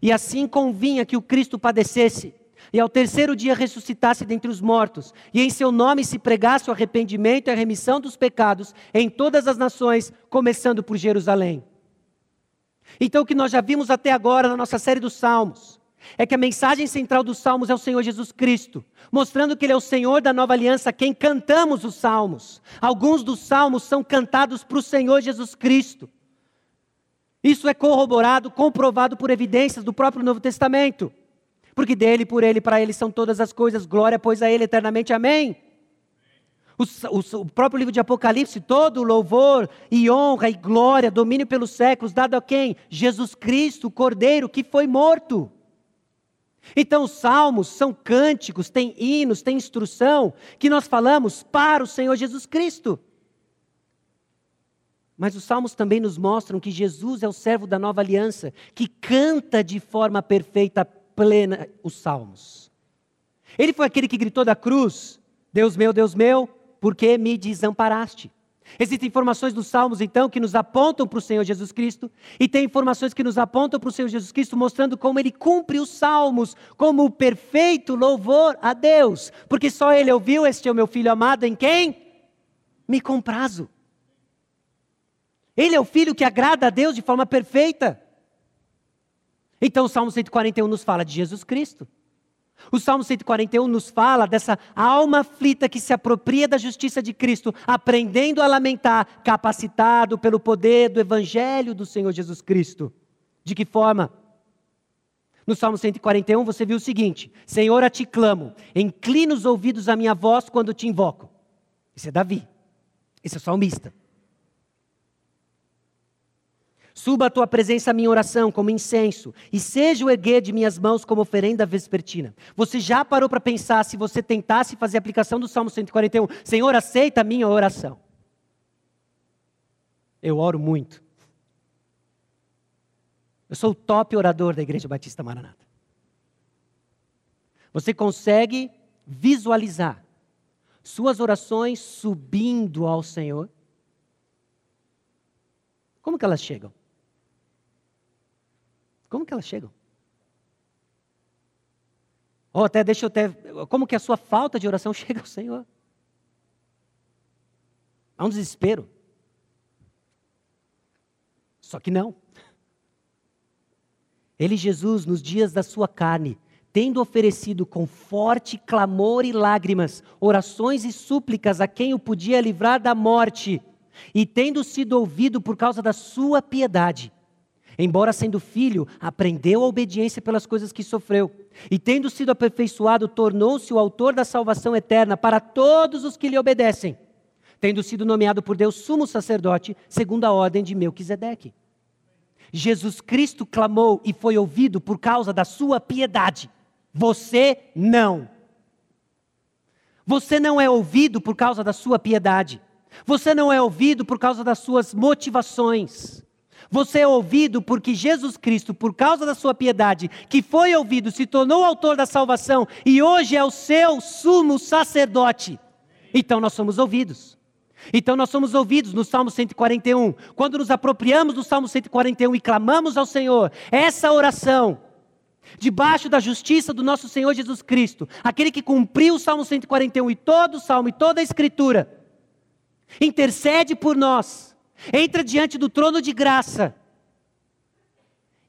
e assim convinha que o Cristo padecesse, e ao terceiro dia ressuscitasse dentre os mortos, e em seu nome se pregasse o arrependimento e a remissão dos pecados em todas as nações, começando por Jerusalém. Então, o que nós já vimos até agora na nossa série dos Salmos, é que a mensagem central dos Salmos é o Senhor Jesus Cristo, mostrando que Ele é o Senhor da nova aliança, quem cantamos os Salmos. Alguns dos Salmos são cantados para o Senhor Jesus Cristo. Isso é corroborado, comprovado por evidências do próprio Novo Testamento. Porque dele, por ele, para ele são todas as coisas, glória, pois a ele eternamente. Amém. O, o, o, próprio livro de Apocalipse, todo louvor e honra e glória, domínio pelos séculos, dado a quem? Jesus Cristo, o Cordeiro que foi morto. Então, os salmos são cânticos, tem hinos, tem instrução que nós falamos para o Senhor Jesus Cristo. Mas os salmos também nos mostram que Jesus é o servo da nova aliança, que canta de forma perfeita, plena os salmos. Ele foi aquele que gritou da cruz: Deus meu, Deus meu, por que me desamparaste? Existem informações dos Salmos, então, que nos apontam para o Senhor Jesus Cristo, e tem informações que nos apontam para o Senhor Jesus Cristo, mostrando como ele cumpre os Salmos, como o perfeito louvor a Deus, porque só ele ouviu: Este é o meu filho amado, em quem me comprazo. Ele é o filho que agrada a Deus de forma perfeita. Então o Salmo 141 nos fala de Jesus Cristo. O Salmo 141 nos fala dessa alma aflita que se apropria da justiça de Cristo, aprendendo a lamentar, capacitado pelo poder do Evangelho do Senhor Jesus Cristo. De que forma? No Salmo 141 você viu o seguinte: Senhor, a ti clamo, inclina os ouvidos à minha voz quando te invoco. Esse é Davi, esse é o salmista. Suba a tua presença a minha oração como incenso, e seja o erguer de minhas mãos como oferenda vespertina. Você já parou para pensar se você tentasse fazer a aplicação do Salmo 141? Senhor, aceita a minha oração. Eu oro muito. Eu sou o top orador da Igreja Batista Maranata. Você consegue visualizar suas orações subindo ao Senhor? Como que elas chegam? Como que elas chegam? Ou até deixa eu até. Como que a sua falta de oração *laughs* chega ao Senhor? Há um desespero. Só que não. Ele, Jesus, nos dias da sua carne, tendo oferecido com forte clamor e lágrimas, orações e súplicas a quem o podia livrar da morte, e tendo sido ouvido por causa da sua piedade, Embora sendo filho, aprendeu a obediência pelas coisas que sofreu. E tendo sido aperfeiçoado, tornou-se o autor da salvação eterna para todos os que lhe obedecem. Tendo sido nomeado por Deus sumo sacerdote, segundo a ordem de Melquisedeque. Jesus Cristo clamou e foi ouvido por causa da sua piedade. Você não. Você não é ouvido por causa da sua piedade. Você não é ouvido por causa das suas motivações. Você é ouvido porque Jesus Cristo, por causa da sua piedade, que foi ouvido, se tornou autor da salvação e hoje é o seu sumo sacerdote. Então nós somos ouvidos. Então nós somos ouvidos no Salmo 141. Quando nos apropriamos do Salmo 141 e clamamos ao Senhor, essa oração, debaixo da justiça do nosso Senhor Jesus Cristo, aquele que cumpriu o Salmo 141 e todo o Salmo e toda a Escritura, intercede por nós, entra diante do trono de graça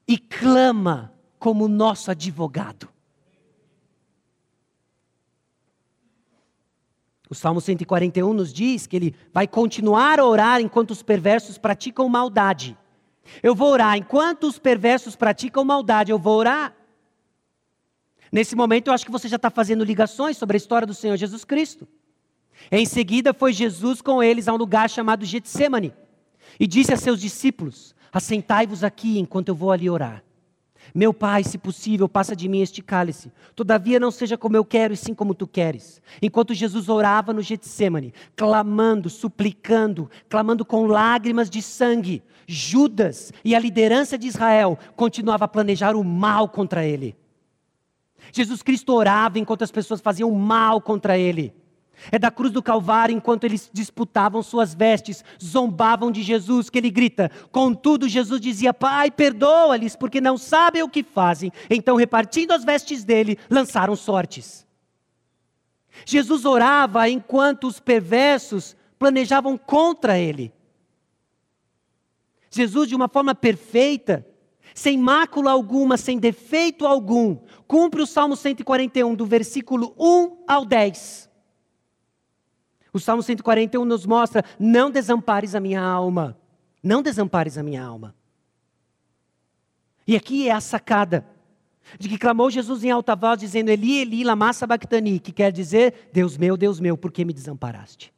e clama como nosso advogado. O Salmo 141 nos diz que ele vai continuar a orar enquanto os perversos praticam maldade. Eu vou orar enquanto os perversos praticam maldade, eu vou orar. Nesse momento, eu acho que você já está fazendo ligações sobre a história do Senhor Jesus Cristo. Em seguida, foi Jesus com eles a um lugar chamado Getsemane e disse a seus discípulos: Assentai-vos aqui enquanto eu vou ali orar. Meu pai, se possível, passa de mim este cálice. Todavia não seja como eu quero, e sim como tu queres. Enquanto Jesus orava no Getsemane, clamando, suplicando, clamando com lágrimas de sangue, Judas e a liderança de Israel continuavam a planejar o mal contra ele. Jesus Cristo orava enquanto as pessoas faziam mal contra ele. É da cruz do Calvário, enquanto eles disputavam suas vestes, zombavam de Jesus, que ele grita. Contudo, Jesus dizia: Pai, perdoa-lhes, porque não sabem o que fazem. Então, repartindo as vestes dele, lançaram sortes. Jesus orava enquanto os perversos planejavam contra ele. Jesus, de uma forma perfeita, sem mácula alguma, sem defeito algum, cumpre o Salmo 141, do versículo 1 ao 10. O Salmo 141 nos mostra: não desampares a minha alma, não desampares a minha alma. E aqui é a sacada de que clamou Jesus em alta voz, dizendo: Eli, Eli, lama sabachthani, que quer dizer: Deus meu, Deus meu, por que me desamparaste?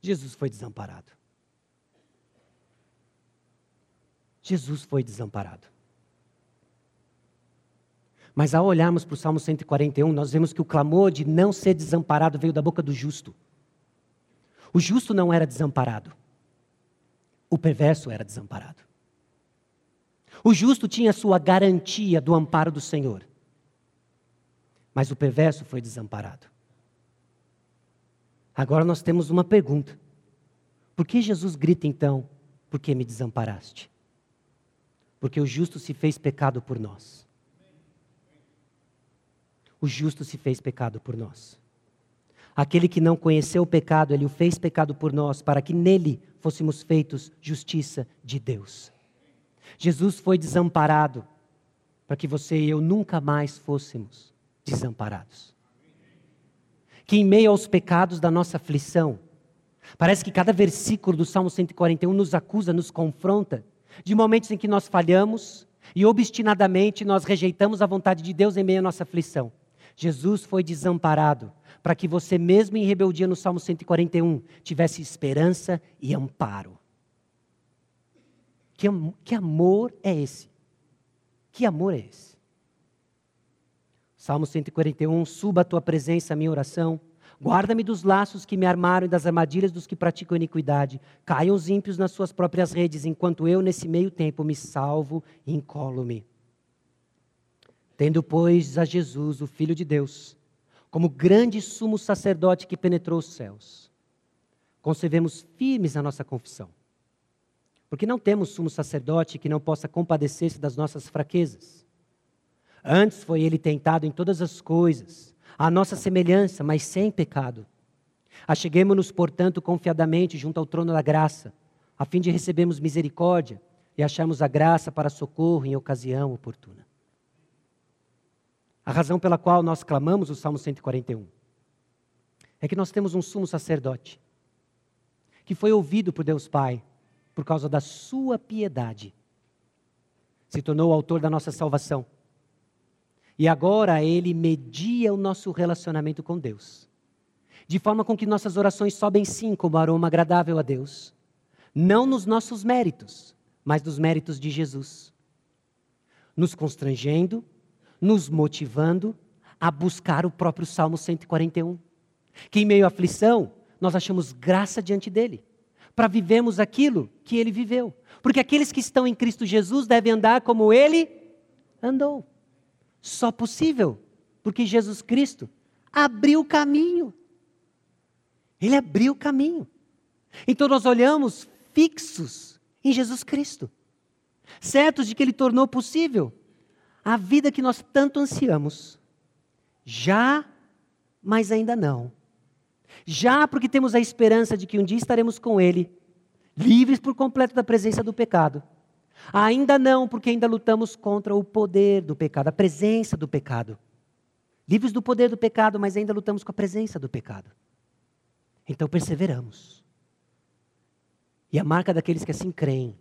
Jesus foi desamparado. Jesus foi desamparado. Mas ao olharmos para o Salmo 141, nós vemos que o clamor de não ser desamparado veio da boca do justo. O justo não era desamparado. O perverso era desamparado. O justo tinha sua garantia do amparo do Senhor. Mas o perverso foi desamparado. Agora nós temos uma pergunta. Por que Jesus grita então, por que me desamparaste? Porque o justo se fez pecado por nós o justo se fez pecado por nós. Aquele que não conheceu o pecado, ele o fez pecado por nós, para que nele fôssemos feitos justiça de Deus. Jesus foi desamparado para que você e eu nunca mais fôssemos desamparados. Que em meio aos pecados da nossa aflição, parece que cada versículo do Salmo 141 nos acusa, nos confronta, de momentos em que nós falhamos e obstinadamente nós rejeitamos a vontade de Deus em meio à nossa aflição. Jesus foi desamparado para que você, mesmo em rebeldia no Salmo 141, tivesse esperança e amparo. Que, que amor é esse? Que amor é esse? Salmo 141, suba a tua presença, a minha oração. Guarda-me dos laços que me armaram e das armadilhas dos que praticam iniquidade. Caiam os ímpios nas suas próprias redes, enquanto eu, nesse meio tempo, me salvo e encolo-me. Tendo, pois, a Jesus, o Filho de Deus, como grande sumo sacerdote que penetrou os céus, concebemos firmes a nossa confissão. Porque não temos sumo sacerdote que não possa compadecer-se das nossas fraquezas. Antes foi ele tentado em todas as coisas, à nossa semelhança, mas sem pecado. Acheguemos-nos, portanto, confiadamente junto ao trono da graça, a fim de recebermos misericórdia e acharmos a graça para socorro em ocasião oportuna. A razão pela qual nós clamamos o Salmo 141 é que nós temos um sumo sacerdote que foi ouvido por Deus Pai por causa da sua piedade, se tornou o autor da nossa salvação. E agora ele media o nosso relacionamento com Deus, de forma com que nossas orações sobem sim como aroma agradável a Deus, não nos nossos méritos, mas dos méritos de Jesus, nos constrangendo, nos motivando a buscar o próprio Salmo 141, que em meio à aflição nós achamos graça diante dele para vivermos aquilo que ele viveu. Porque aqueles que estão em Cristo Jesus devem andar como ele andou. Só possível, porque Jesus Cristo abriu o caminho. Ele abriu o caminho. Então nós olhamos fixos em Jesus Cristo, certos de que ele tornou possível a vida que nós tanto ansiamos. Já, mas ainda não. Já porque temos a esperança de que um dia estaremos com Ele, livres por completo da presença do pecado. Ainda não, porque ainda lutamos contra o poder do pecado, a presença do pecado. Livres do poder do pecado, mas ainda lutamos com a presença do pecado. Então perseveramos. E a marca daqueles que assim creem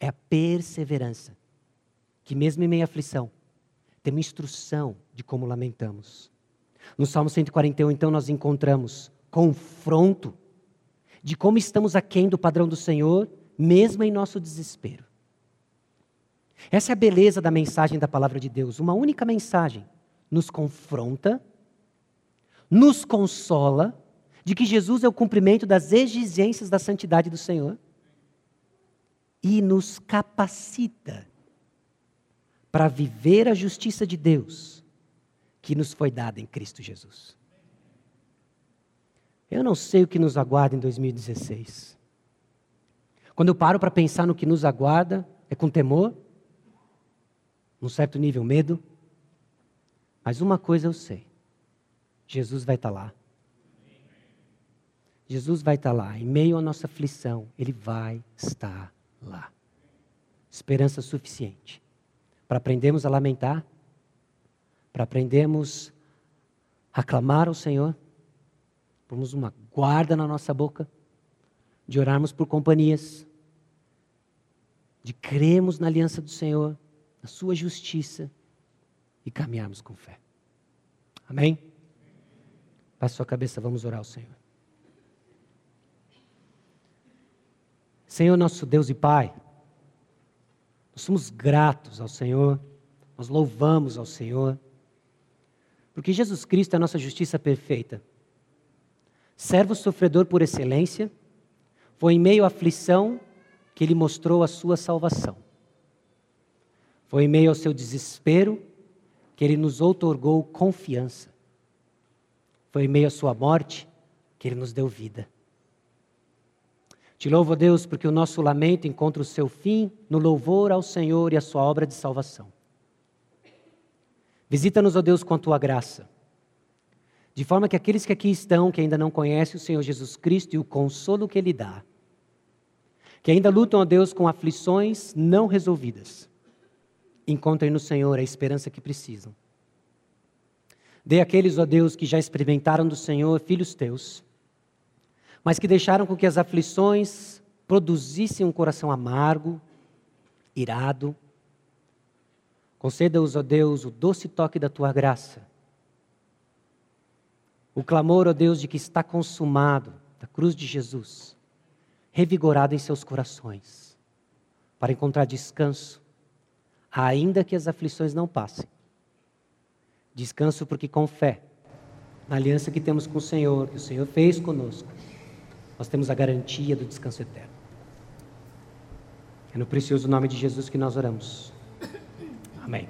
é a perseverança, que mesmo em meio à aflição, tem uma instrução de como lamentamos. No Salmo 141, então, nós encontramos confronto de como estamos aquém do padrão do Senhor, mesmo em nosso desespero. Essa é a beleza da mensagem da palavra de Deus. Uma única mensagem nos confronta, nos consola de que Jesus é o cumprimento das exigências da santidade do Senhor e nos capacita para viver a justiça de Deus que nos foi dada em Cristo Jesus. Eu não sei o que nos aguarda em 2016. Quando eu paro para pensar no que nos aguarda, é com temor, num certo nível, medo. Mas uma coisa eu sei: Jesus vai estar tá lá. Jesus vai estar tá lá, em meio à nossa aflição, Ele vai estar lá. Esperança suficiente para aprendermos a lamentar, para aprendermos a clamar ao Senhor Pomos uma guarda na nossa boca, de orarmos por companhias, de cremos na aliança do Senhor, na Sua justiça e caminharmos com fé. Amém? Passe sua cabeça, vamos orar ao Senhor. Senhor, nosso Deus e Pai, nós somos gratos ao Senhor, nós louvamos ao Senhor, porque Jesus Cristo é a nossa justiça perfeita servo sofredor por excelência, foi em meio à aflição que ele mostrou a sua salvação. Foi em meio ao seu desespero que ele nos outorgou confiança. Foi em meio à sua morte que ele nos deu vida. Te louvo, Deus, porque o nosso lamento encontra o seu fim no louvor ao Senhor e à sua obra de salvação. Visita-nos, ó Deus, com a tua graça de forma que aqueles que aqui estão, que ainda não conhecem o Senhor Jesus Cristo e o consolo que Ele dá, que ainda lutam a Deus com aflições não resolvidas, encontrem no Senhor a esperança que precisam. Dê àqueles, ó Deus, que já experimentaram do Senhor, filhos teus, mas que deixaram com que as aflições produzissem um coração amargo, irado. Conceda-os, ó Deus, o doce toque da tua graça o clamor, ó Deus, de que está consumado, da cruz de Jesus, revigorado em seus corações, para encontrar descanso, ainda que as aflições não passem. Descanso porque com fé, na aliança que temos com o Senhor, que o Senhor fez conosco, nós temos a garantia do descanso eterno. É no precioso nome de Jesus que nós oramos. Amém.